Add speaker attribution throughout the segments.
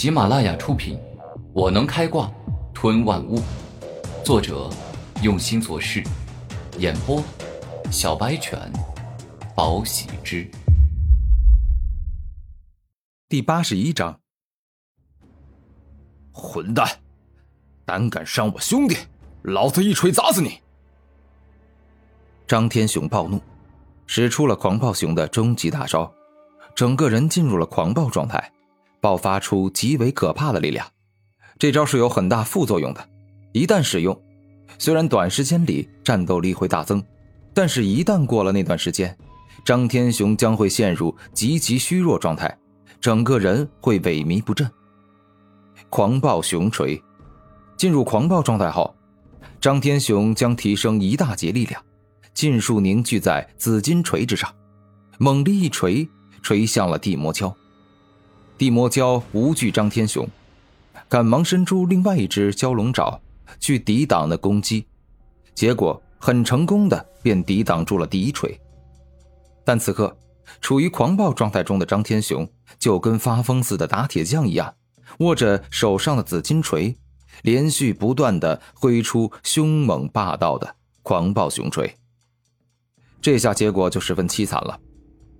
Speaker 1: 喜马拉雅出品，《我能开挂吞万物》，作者用心做事，演播小白犬，宝喜之。
Speaker 2: 第八十一章，
Speaker 3: 混蛋，胆敢伤我兄弟，老子一锤砸死你！
Speaker 2: 张天雄暴怒，使出了狂暴熊的终极大招，整个人进入了狂暴状态。爆发出极为可怕的力量，这招是有很大副作用的。一旦使用，虽然短时间里战斗力会大增，但是一旦过了那段时间，张天雄将会陷入极其虚弱状态，整个人会萎靡不振。狂暴熊锤，进入狂暴状态后，张天雄将提升一大截力量，尽数凝聚在紫金锤之上，猛力一锤，锤向了地魔蛟。地魔蛟无惧张天雄，赶忙伸出另外一只蛟龙爪去抵挡那攻击，结果很成功的便抵挡住了第一锤。但此刻处于狂暴状态中的张天雄就跟发疯似的打铁匠一样，握着手上的紫金锤，连续不断的挥出凶猛霸道的狂暴熊锤。这下结果就十分凄惨了，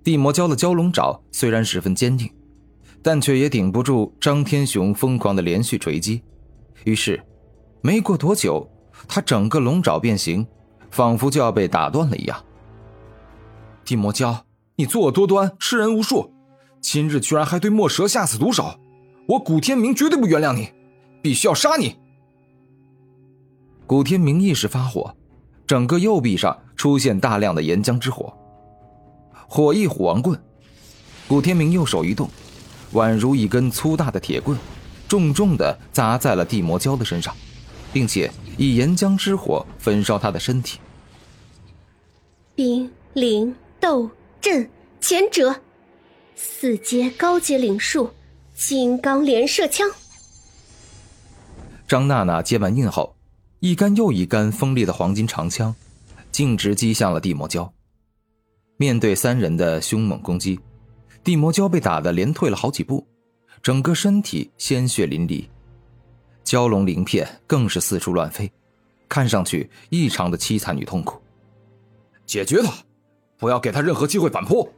Speaker 2: 地魔蛟的蛟龙爪虽然十分坚定。但却也顶不住张天雄疯狂的连续锤击，于是，没过多久，他整个龙爪变形，仿佛就要被打断了一样。
Speaker 3: 地魔蛟，你作恶多端，吃人无数，今日居然还对墨蛇下此毒手，我古天明绝对不原谅你，必须要杀你！
Speaker 2: 古天明一时发火，整个右臂上出现大量的岩浆之火，火翼虎王棍，古天明右手一动。宛如一根粗大的铁棍，重重的砸在了地魔蛟的身上，并且以岩浆之火焚烧他的身体。
Speaker 4: 冰灵斗阵前者，四阶高阶灵术，金刚连射枪。
Speaker 2: 张娜娜接完印后，一杆又一杆锋利的黄金长枪，径直击向了地魔蛟。面对三人的凶猛攻击。地魔蛟被打得连退了好几步，整个身体鲜血淋漓，蛟龙鳞片更是四处乱飞，看上去异常的凄惨与痛苦。
Speaker 3: 解决他，不要给他任何机会反扑。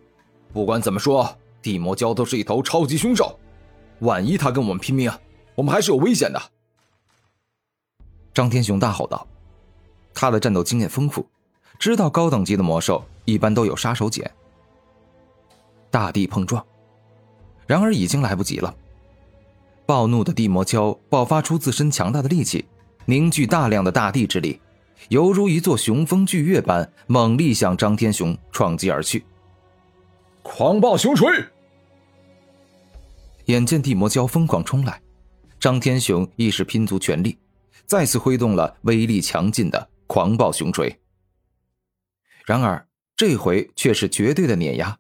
Speaker 3: 不管怎么说，地魔蛟都是一头超级凶兽，万一他跟我们拼命，我们还是有危险的。
Speaker 2: 张天雄大吼道：“他的战斗经验丰富，知道高等级的魔兽一般都有杀手锏。”大地碰撞，然而已经来不及了。暴怒的地魔蛟爆发出自身强大的力气，凝聚大量的大地之力，犹如一座雄风巨岳般猛力向张天雄撞击而去。
Speaker 3: 狂暴熊锤！
Speaker 2: 眼见地魔蛟疯狂冲来，张天雄亦是拼足全力，再次挥动了威力强劲的狂暴熊锤。然而这回却是绝对的碾压。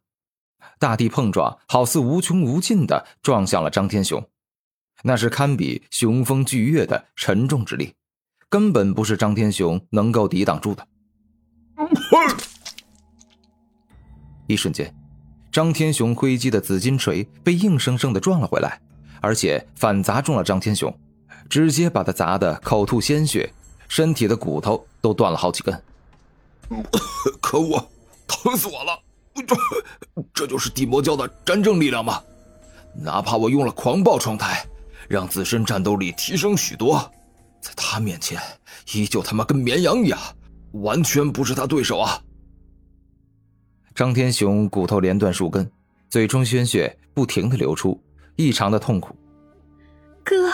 Speaker 2: 大地碰撞，好似无穷无尽的撞向了张天雄，那是堪比雄风巨岳的沉重之力，根本不是张天雄能够抵挡住的。一瞬间，张天雄挥击的紫金锤被硬生生的撞了回来，而且反砸中了张天雄，直接把他砸的口吐鲜血，身体的骨头都断了好几根。
Speaker 3: 可恶，疼死我了！这这就是地魔教的真正力量吗？哪怕我用了狂暴状态，让自身战斗力提升许多，在他面前依旧他妈跟绵羊一样，完全不是他对手啊！
Speaker 2: 张天雄骨头连断数根，嘴中鲜血不停的流出，异常的痛苦。
Speaker 4: 哥，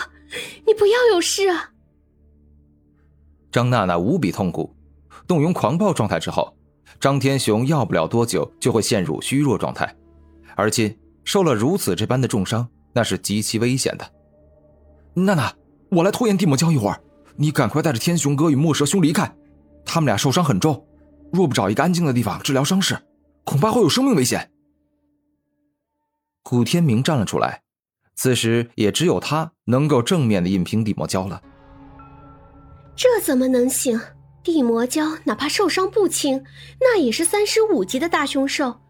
Speaker 4: 你不要有事啊！
Speaker 2: 张娜娜无比痛苦，动用狂暴状态之后。张天雄要不了多久就会陷入虚弱状态，而今受了如此这般的重伤，那是极其危险的。
Speaker 3: 娜娜，我来拖延地魔蛟一会儿，你赶快带着天雄哥与墨蛇兄离开，他们俩受伤很重，若不找一个安静的地方治疗伤势，恐怕会有生命危险。
Speaker 2: 古天明站了出来，此时也只有他能够正面的硬拼地魔蛟了。
Speaker 4: 这怎么能行？地魔蛟哪怕受伤不轻，那也是三十五级的大凶兽。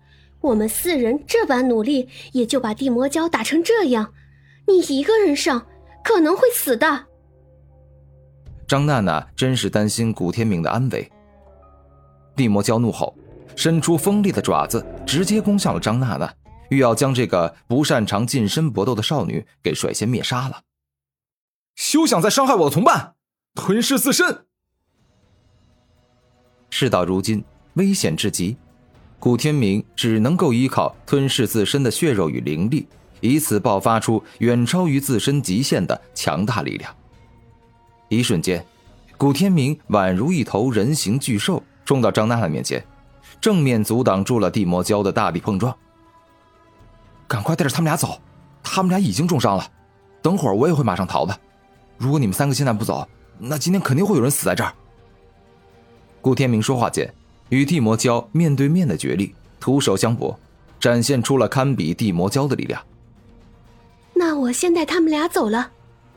Speaker 4: 我们四人这般努力，也就把地魔蛟打成这样。你一个人上可能会死的。
Speaker 2: 张娜娜真是担心古天明的安危。地魔蛟怒吼，伸出锋利的爪子，直接攻向了张娜娜，欲要将这个不擅长近身搏斗的少女给率先灭杀了。
Speaker 3: 休想再伤害我的同伴！吞噬自身。
Speaker 2: 事到如今，危险至极，古天明只能够依靠吞噬自身的血肉与灵力，以此爆发出远超于自身极限的强大力量。一瞬间，古天明宛如一头人形巨兽冲到张娜娜面前，正面阻挡住了地魔蛟的大力碰撞。
Speaker 3: 赶快带着他们俩走，他们俩已经重伤了，等会儿我也会马上逃的。如果你们三个现在不走，那今天肯定会有人死在这儿。
Speaker 2: 顾天明说话间，与地魔蛟面对面的决力，徒手相搏，展现出了堪比地魔蛟的力量。
Speaker 4: 那我先带他们俩走了，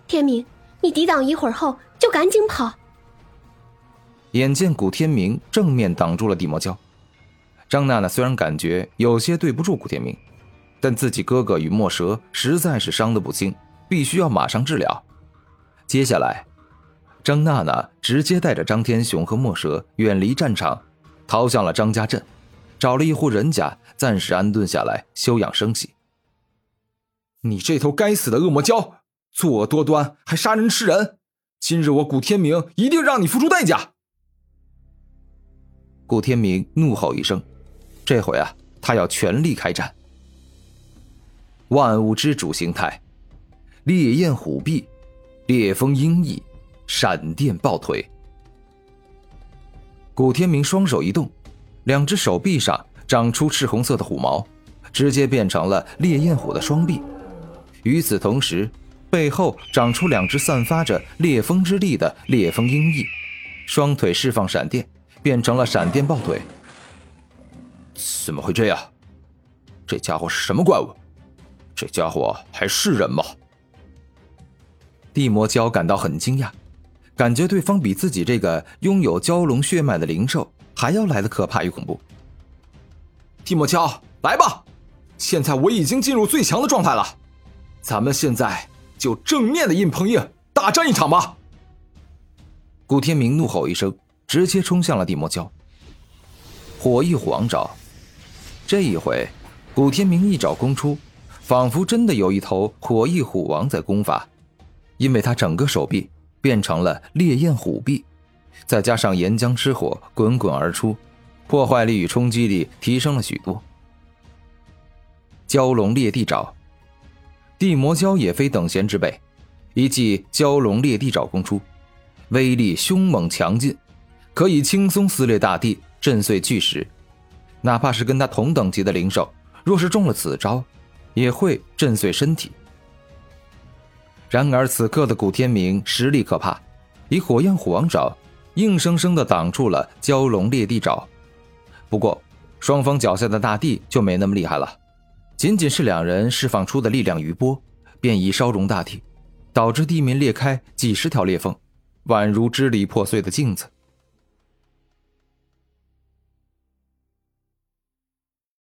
Speaker 4: 天明，你抵挡一会儿后就赶紧跑。
Speaker 2: 眼见古天明正面挡住了地魔蛟，张娜娜虽然感觉有些对不住古天明，但自己哥哥与墨蛇实在是伤得不轻，必须要马上治疗。接下来。张娜娜直接带着张天雄和墨蛇远离战场，逃向了张家镇，找了一户人家暂时安顿下来休养生息。
Speaker 3: 你这头该死的恶魔蛟，作恶多端，还杀人吃人！今日我古天明一定让你付出代价！
Speaker 2: 古天明怒吼一声，这回啊，他要全力开战。万物之主形态，烈焰虎臂，烈风鹰翼。闪电抱腿，古天明双手一动，两只手臂上长出赤红色的虎毛，直接变成了烈焰虎的双臂。与此同时，背后长出两只散发着烈风之力的烈风鹰翼，双腿释放闪电，变成了闪电抱腿。
Speaker 3: 怎么会这样？这家伙是什么怪物？这家伙还是人吗？
Speaker 2: 地魔蛟感到很惊讶。感觉对方比自己这个拥有蛟龙血脉的灵兽还要来的可怕与恐怖。
Speaker 3: 地魔蛟，来吧！现在我已经进入最强的状态了，咱们现在就正面的硬碰硬，大战一场吧！
Speaker 2: 古天明怒吼一声，直接冲向了地魔蛟。火翼虎王爪，这一回，古天明一爪攻出，仿佛真的有一头火翼虎王在攻伐，因为他整个手臂。变成了烈焰虎臂，再加上岩浆之火滚滚而出，破坏力与冲击力提升了许多。蛟龙裂地爪，地魔蛟也非等闲之辈，一记蛟龙裂地爪攻出，威力凶猛强劲，可以轻松撕裂大地，震碎巨石。哪怕是跟他同等级的灵兽，若是中了此招，也会震碎身体。然而此刻的古天明实力可怕，以火焰虎王爪硬生生的挡住了蛟龙裂地爪。不过双方脚下的大地就没那么厉害了，仅仅是两人释放出的力量余波，便已烧融大地，导致地面裂开几十条裂缝，宛如支离破碎的镜子。